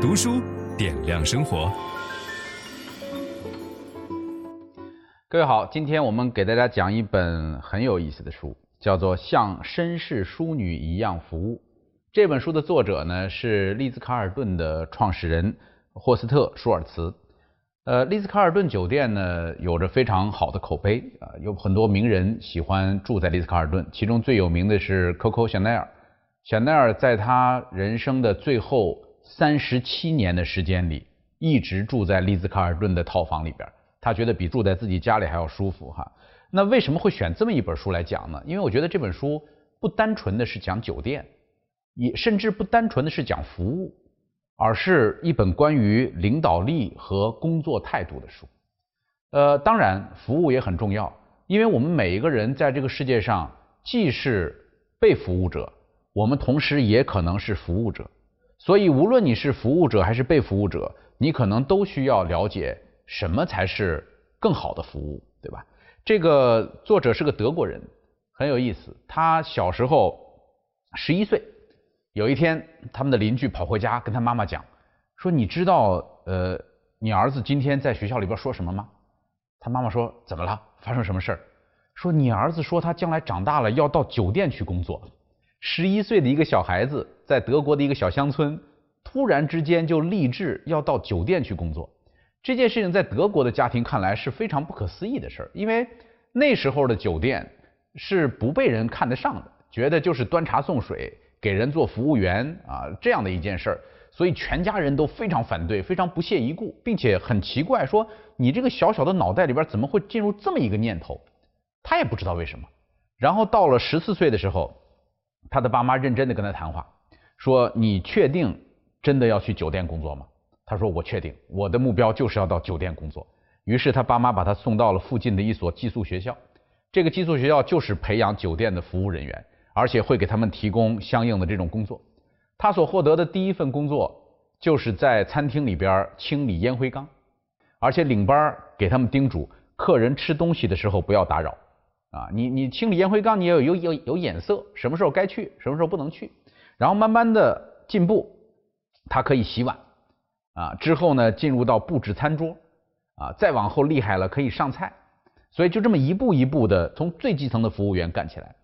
读书点亮生活。各位好，今天我们给大家讲一本很有意思的书，叫做《像绅士淑女一样服务》。这本书的作者呢是丽兹卡尔顿的创始人霍斯特舒尔茨。呃，丽兹卡尔顿酒店呢有着非常好的口碑啊，有很多名人喜欢住在丽兹卡尔顿，其中最有名的是 Coco Chanel。香奈儿在他人生的最后三十七年的时间里，一直住在丽兹卡尔顿的套房里边，他觉得比住在自己家里还要舒服哈。那为什么会选这么一本书来讲呢？因为我觉得这本书不单纯的是讲酒店，也甚至不单纯的是讲服务，而是一本关于领导力和工作态度的书。呃，当然服务也很重要，因为我们每一个人在这个世界上既是被服务者。我们同时也可能是服务者，所以无论你是服务者还是被服务者，你可能都需要了解什么才是更好的服务，对吧？这个作者是个德国人，很有意思。他小时候十一岁，有一天，他们的邻居跑回家跟他妈妈讲，说：“你知道，呃，你儿子今天在学校里边说什么吗？”他妈妈说：“怎么了？发生什么事儿？”说：“你儿子说他将来长大了要到酒店去工作。”十一岁的一个小孩子，在德国的一个小乡村，突然之间就立志要到酒店去工作。这件事情在德国的家庭看来是非常不可思议的事儿，因为那时候的酒店是不被人看得上的，觉得就是端茶送水，给人做服务员啊这样的一件事儿，所以全家人都非常反对，非常不屑一顾，并且很奇怪，说你这个小小的脑袋里边怎么会进入这么一个念头？他也不知道为什么。然后到了十四岁的时候。他的爸妈认真的跟他谈话，说：“你确定真的要去酒店工作吗？”他说：“我确定，我的目标就是要到酒店工作。”于是他爸妈把他送到了附近的一所寄宿学校，这个寄宿学校就是培养酒店的服务人员，而且会给他们提供相应的这种工作。他所获得的第一份工作就是在餐厅里边清理烟灰缸，而且领班给他们叮嘱：客人吃东西的时候不要打扰。啊，你你清理烟灰缸，你要有有有眼色，什么时候该去，什么时候不能去，然后慢慢的进步，他可以洗碗，啊，之后呢进入到布置餐桌，啊，再往后厉害了可以上菜，所以就这么一步一步的从最基层的服务员干起来。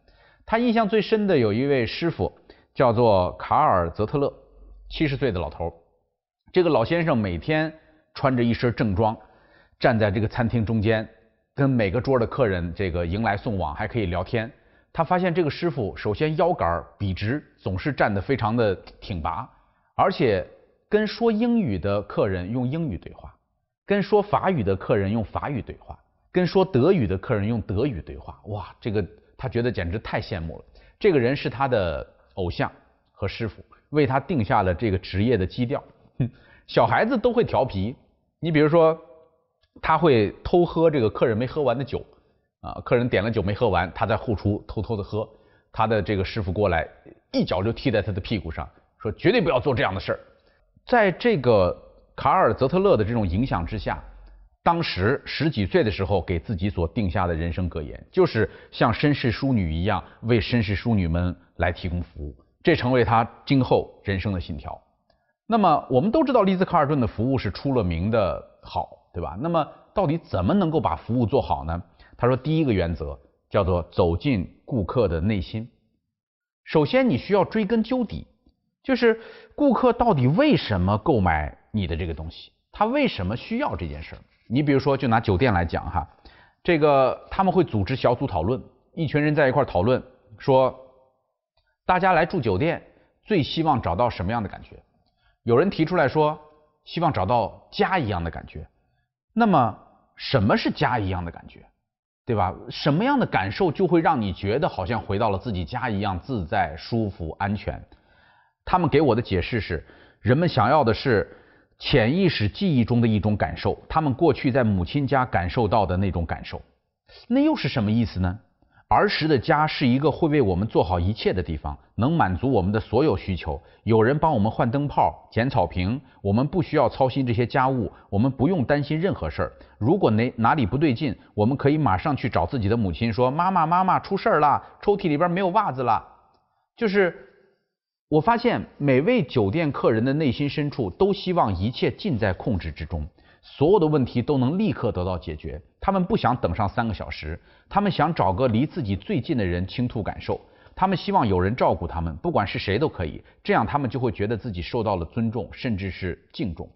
他印象最深的有一位师傅叫做卡尔泽特勒，七十岁的老头，这个老先生每天穿着一身正装，站在这个餐厅中间。跟每个桌的客人这个迎来送往，还可以聊天。他发现这个师傅首先腰杆笔直，总是站得非常的挺拔，而且跟说英语的客人用英语对话，跟说法语的客人用法语对话，跟说德语的客人用德语对话。哇，这个他觉得简直太羡慕了。这个人是他的偶像和师傅，为他定下了这个职业的基调。小孩子都会调皮，你比如说。他会偷喝这个客人没喝完的酒，啊，客人点了酒没喝完，他在后厨偷偷的喝。他的这个师傅过来，一脚就踢在他的屁股上，说绝对不要做这样的事儿。在这个卡尔泽特勒的这种影响之下，当时十几岁的时候给自己所定下的人生格言，就是像绅士淑女一样为绅士淑女们来提供服务，这成为他今后人生的信条。那么我们都知道，丽兹卡尔顿的服务是出了名的好。对吧？那么到底怎么能够把服务做好呢？他说，第一个原则叫做走进顾客的内心。首先，你需要追根究底，就是顾客到底为什么购买你的这个东西？他为什么需要这件事儿？你比如说，就拿酒店来讲哈，这个他们会组织小组讨论，一群人在一块儿讨论，说大家来住酒店最希望找到什么样的感觉？有人提出来说，希望找到家一样的感觉。那么什么是家一样的感觉，对吧？什么样的感受就会让你觉得好像回到了自己家一样自在、舒服、安全？他们给我的解释是，人们想要的是潜意识记忆中的一种感受，他们过去在母亲家感受到的那种感受，那又是什么意思呢？儿时的家是一个会为我们做好一切的地方，能满足我们的所有需求。有人帮我们换灯泡、剪草坪，我们不需要操心这些家务，我们不用担心任何事儿。如果哪哪里不对劲，我们可以马上去找自己的母亲说：“妈妈，妈妈，出事儿了，抽屉里边没有袜子了。”就是我发现每位酒店客人的内心深处都希望一切尽在控制之中，所有的问题都能立刻得到解决。他们不想等上三个小时，他们想找个离自己最近的人倾吐感受，他们希望有人照顾他们，不管是谁都可以，这样他们就会觉得自己受到了尊重，甚至是敬重。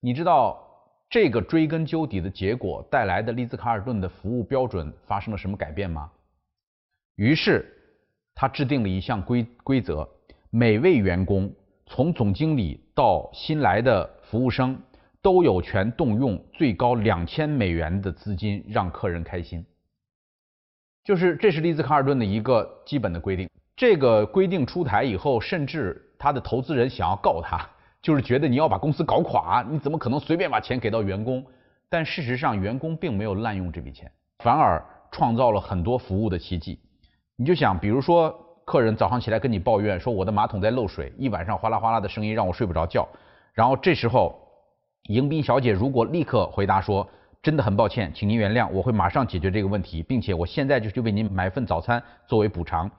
你知道这个追根究底的结果带来的丽兹卡尔顿的服务标准发生了什么改变吗？于是。他制定了一项规规则，每位员工从总经理到新来的服务生都有权动用最高两千美元的资金让客人开心。就是这是丽兹卡尔顿的一个基本的规定。这个规定出台以后，甚至他的投资人想要告他，就是觉得你要把公司搞垮，你怎么可能随便把钱给到员工？但事实上，员工并没有滥用这笔钱，反而创造了很多服务的奇迹。你就想，比如说，客人早上起来跟你抱怨说我的马桶在漏水，一晚上哗啦哗啦的声音让我睡不着觉。然后这时候，迎宾小姐如果立刻回答说，真的很抱歉，请您原谅，我会马上解决这个问题，并且我现在就去为您买份早餐作为补偿。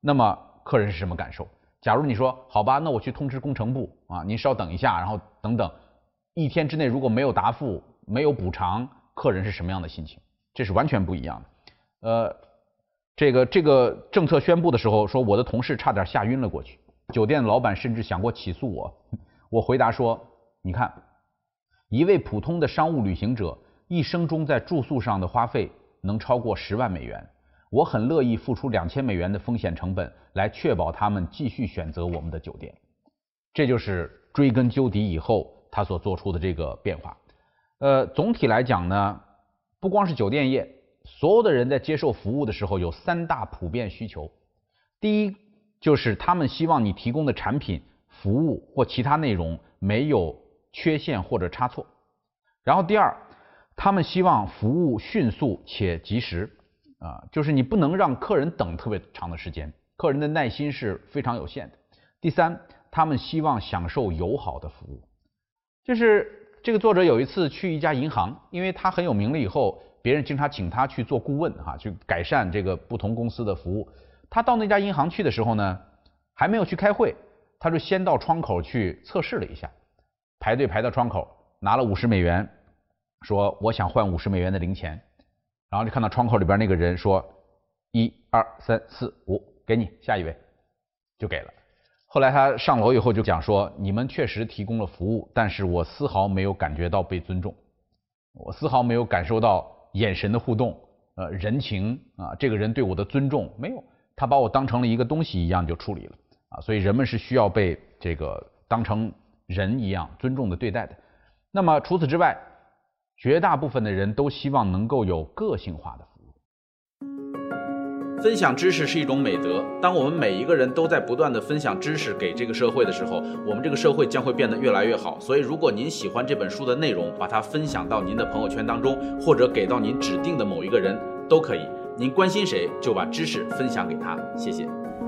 那么客人是什么感受？假如你说好吧，那我去通知工程部啊，您稍等一下，然后等等，一天之内如果没有答复，没有补偿，客人是什么样的心情？这是完全不一样的。呃。这个这个政策宣布的时候，说我的同事差点吓晕了过去。酒店老板甚至想过起诉我。我回答说：“你看，一位普通的商务旅行者一生中在住宿上的花费能超过十万美元，我很乐意付出两千美元的风险成本来确保他们继续选择我们的酒店。”这就是追根究底以后他所做出的这个变化。呃，总体来讲呢，不光是酒店业。所有的人在接受服务的时候有三大普遍需求，第一就是他们希望你提供的产品、服务或其他内容没有缺陷或者差错，然后第二，他们希望服务迅速且及时，啊，就是你不能让客人等特别长的时间，客人的耐心是非常有限的。第三，他们希望享受友好的服务，就是这个作者有一次去一家银行，因为他很有名了以后。别人经常请他去做顾问，哈，去改善这个不同公司的服务。他到那家银行去的时候呢，还没有去开会，他就先到窗口去测试了一下，排队排到窗口，拿了五十美元，说我想换五十美元的零钱，然后就看到窗口里边那个人说一二三四五，给你下一位，就给了。后来他上楼以后就讲说，你们确实提供了服务，但是我丝毫没有感觉到被尊重，我丝毫没有感受到。眼神的互动，呃，人情啊，这个人对我的尊重没有，他把我当成了一个东西一样就处理了啊，所以人们是需要被这个当成人一样尊重的对待的。那么除此之外，绝大部分的人都希望能够有个性化的服务。分享知识是一种美德。当我们每一个人都在不断地分享知识给这个社会的时候，我们这个社会将会变得越来越好。所以，如果您喜欢这本书的内容，把它分享到您的朋友圈当中，或者给到您指定的某一个人都可以。您关心谁，就把知识分享给他。谢谢。